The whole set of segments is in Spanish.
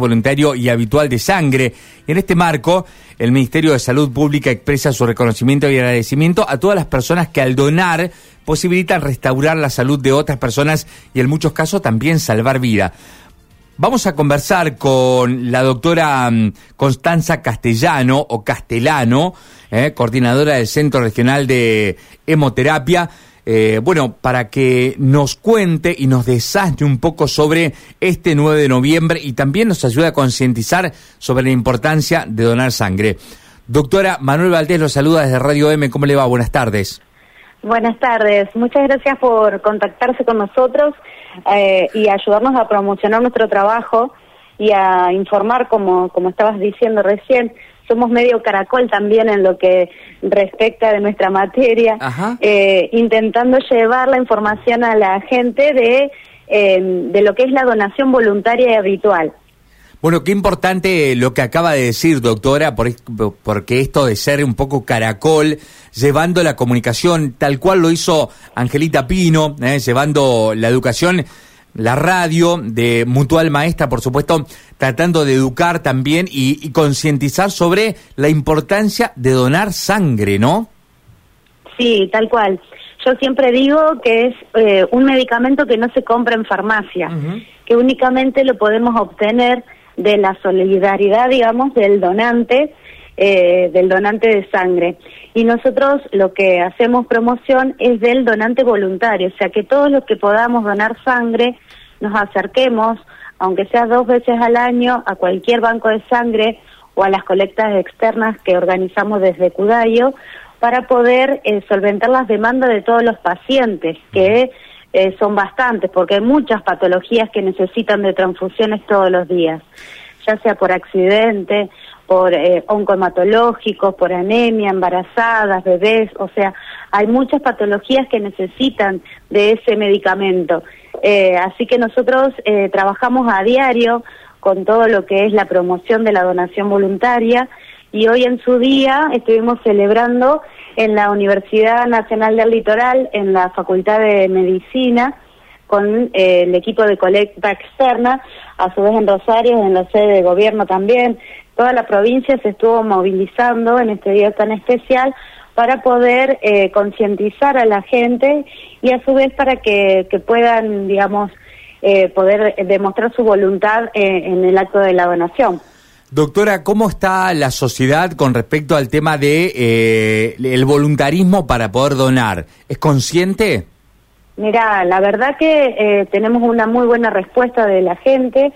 voluntario y habitual de sangre. En este marco, el Ministerio de Salud Pública expresa su reconocimiento y agradecimiento a todas las personas que al donar posibilitan restaurar la salud de otras personas y en muchos casos también salvar vida. Vamos a conversar con la doctora mm, Constanza Castellano o Castellano, eh, coordinadora del Centro Regional de Hemoterapia. Eh, bueno, para que nos cuente y nos desastre un poco sobre este 9 de noviembre y también nos ayude a concientizar sobre la importancia de donar sangre. Doctora Manuel Valdés lo saluda desde Radio M. ¿Cómo le va? Buenas tardes. Buenas tardes. Muchas gracias por contactarse con nosotros eh, y ayudarnos a promocionar nuestro trabajo y a informar, como, como estabas diciendo recién, somos medio caracol también en lo que respecta de nuestra materia, eh, intentando llevar la información a la gente de, eh, de lo que es la donación voluntaria y habitual. Bueno, qué importante lo que acaba de decir, doctora, porque esto de ser un poco caracol, llevando la comunicación tal cual lo hizo Angelita Pino, eh, llevando la educación la radio de Mutual Maestra, por supuesto, tratando de educar también y, concientizar sobre la importancia de donar sangre, ¿no? Sí, tal cual. Yo siempre digo que es eh, un medicamento que no se compra en farmacia, que únicamente lo podemos obtener de la solidaridad, digamos, del donante eh, del donante de sangre. Y nosotros lo que hacemos promoción es del donante voluntario, o sea que todos los que podamos donar sangre nos acerquemos, aunque sea dos veces al año, a cualquier banco de sangre o a las colectas externas que organizamos desde Cudayo para poder eh, solventar las demandas de todos los pacientes, que eh, son bastantes, porque hay muchas patologías que necesitan de transfusiones todos los días, ya sea por accidente por eh, oncomatológicos, por anemia, embarazadas, bebés, o sea, hay muchas patologías que necesitan de ese medicamento. Eh, así que nosotros eh, trabajamos a diario con todo lo que es la promoción de la donación voluntaria y hoy en su día estuvimos celebrando en la Universidad Nacional del Litoral, en la Facultad de Medicina, con eh, el equipo de colecta externa, a su vez en Rosario, en la sede de gobierno también. Toda la provincia se estuvo movilizando en este día tan especial para poder eh, concientizar a la gente y a su vez para que, puedan, digamos, eh, poder demostrar su voluntad en el acto de la donación. Doctora, ¿cómo está la sociedad con respecto al tema de el voluntarismo para poder donar? ¿Es consciente? Mira, la verdad que eh, tenemos una muy buena respuesta de la gente.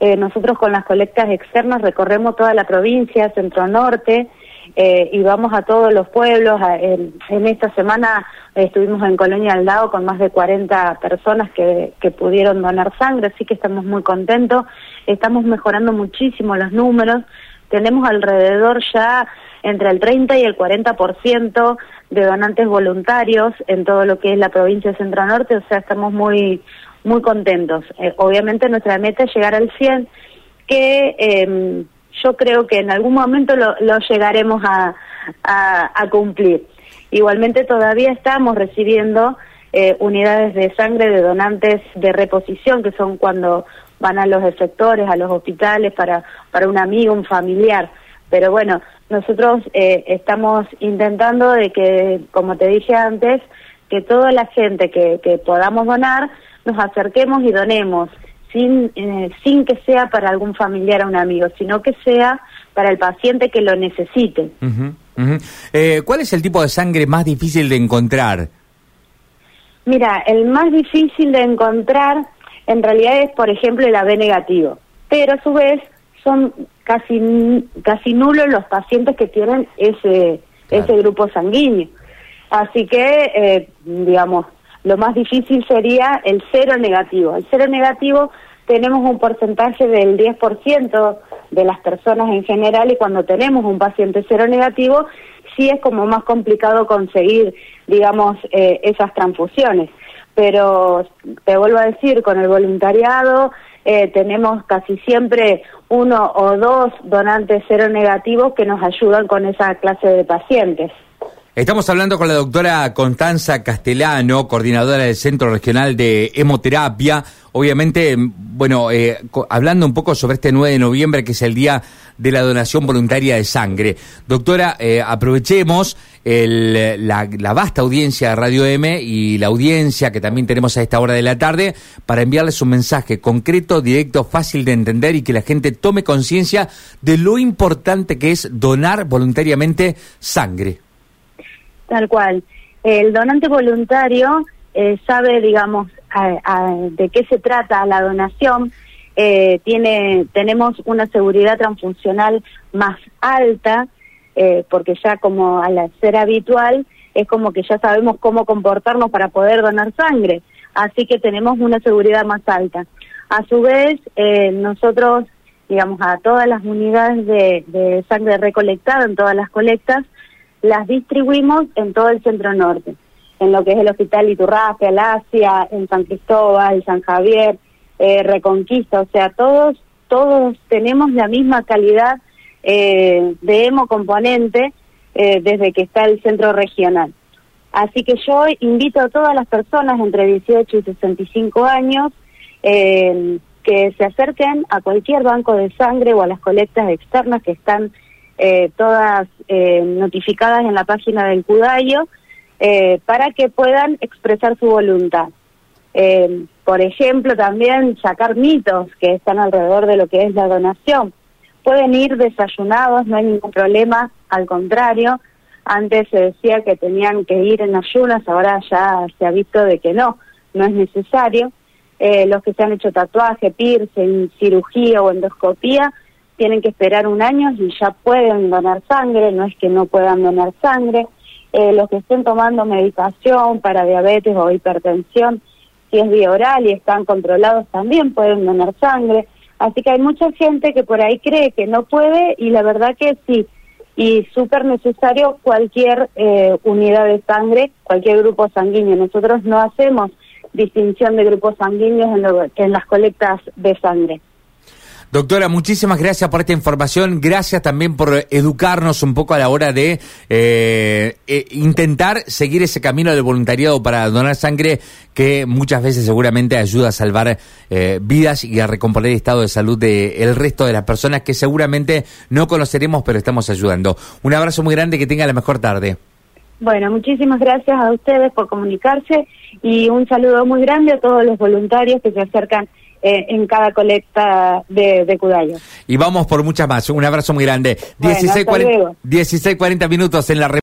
Eh, nosotros con las colectas externas recorremos toda la provincia, centro-norte, eh, y vamos a todos los pueblos. en, esta semana estuvimos en Colonia Aldao con más de 40 personas que, que pudieron donar sangre, así que estamos muy contentos. Estamos mejorando muchísimo los números. Tenemos alrededor ya entre el 30 y el 40% de donantes voluntarios en todo lo que es la provincia de Centro Norte, o sea, estamos muy muy contentos. Eh, obviamente nuestra meta es llegar al 100, que eh, yo creo que en algún momento lo, lo llegaremos a, a, cumplir. Igualmente todavía estamos recibiendo eh, unidades de sangre de donantes de reposición, que son cuando van a los efectores, a los hospitales para, para un amigo, un familiar. Pero bueno, nosotros eh, estamos intentando de que, como te dije antes, que toda la gente que, que podamos donar, nos acerquemos y donemos, sin, eh, sin que sea para algún familiar o un amigo, sino que sea para el paciente que lo necesite. Eh, ¿Cuál es el tipo de sangre más difícil de encontrar? Mira, el más difícil de encontrar en realidad es, por ejemplo, el AB negativo, pero a su vez son casi casi nulos los pacientes que tienen ese ese grupo sanguíneo. Así que, eh, digamos, lo más difícil sería el cero negativo. El cero negativo tenemos un porcentaje del 10% de las personas en general y cuando tenemos un paciente cero negativo, sí es como más complicado conseguir, digamos, eh, esas transfusiones. Pero te vuelvo a decir, con el voluntariado eh, tenemos casi siempre uno o dos donantes cero negativos que nos ayudan con esa clase de pacientes. Estamos hablando con la doctora Constanza Castellano, coordinadora del Centro Regional de Hemoterapia. Obviamente, bueno, eh, hablando un poco sobre este 9 de noviembre, que es el Día de la Donación Voluntaria de Sangre. Doctora, eh, aprovechemos la, vasta audiencia de Radio M y la audiencia que también tenemos a esta hora de la tarde para enviarles un mensaje concreto, directo, fácil de entender y que la gente tome conciencia de lo importante que es donar voluntariamente sangre. Tal cual. El donante voluntario eh, sabe, digamos, de qué se trata la donación. Eh, tiene, tenemos una seguridad transfuncional más alta, eh, porque ya como al ser habitual, es como que ya sabemos cómo comportarnos para poder donar sangre. Así que tenemos una seguridad más alta. A su vez, nosotros, digamos, a todas las unidades de, de sangre recolectada, en todas las colectas, las distribuimos en todo el centro norte, en lo que es el Hospital Iturrafe, Alasia, en San Cristóbal, San Javier, eh, Reconquista, o sea, todos, todos tenemos la misma calidad eh, de hemocomponente eh, desde que está el centro regional. Así que yo invito a todas las personas entre 18 y 65 años eh, que se acerquen a cualquier banco de sangre o a las colectas externas que están eh, todas eh, notificadas en la página del CUDAIO, eh, para que puedan expresar su voluntad. por ejemplo, también sacar mitos que están alrededor de lo que es la donación. Pueden ir desayunados, no hay ningún problema, al contrario, antes se decía que tenían que ir en ayunas, ahora ya se ha visto de que no, no es necesario. los que se han hecho tatuaje, piercing, cirugía o endoscopía, tienen que esperar un año y ya pueden donar sangre, no es que no puedan donar sangre. Eh, los que estén tomando medicación para diabetes o hipertensión, si es vía oral y están controlados también pueden donar sangre. Así que hay mucha gente que por ahí cree que no puede y la verdad que sí. Y súper necesario cualquier eh, unidad de sangre, cualquier grupo sanguíneo. Nosotros no hacemos distinción de grupos sanguíneos en, en las colectas de sangre. Doctora, muchísimas gracias por esta información. Gracias también por educarnos un poco a la hora de eh, eh, intentar seguir ese camino del voluntariado para donar sangre que muchas veces seguramente ayuda a salvar eh, vidas y a recomponer el estado de salud del resto de las personas que seguramente no conoceremos, pero estamos ayudando. Un abrazo muy grande, que tenga la mejor tarde. Bueno, muchísimas gracias a ustedes por comunicarse y un saludo muy grande a todos los voluntarios que se acercan eh, en cada colecta de, de Cudayo. Y vamos por muchas más. Un abrazo muy grande. 16, 40, 16 40 minutos en la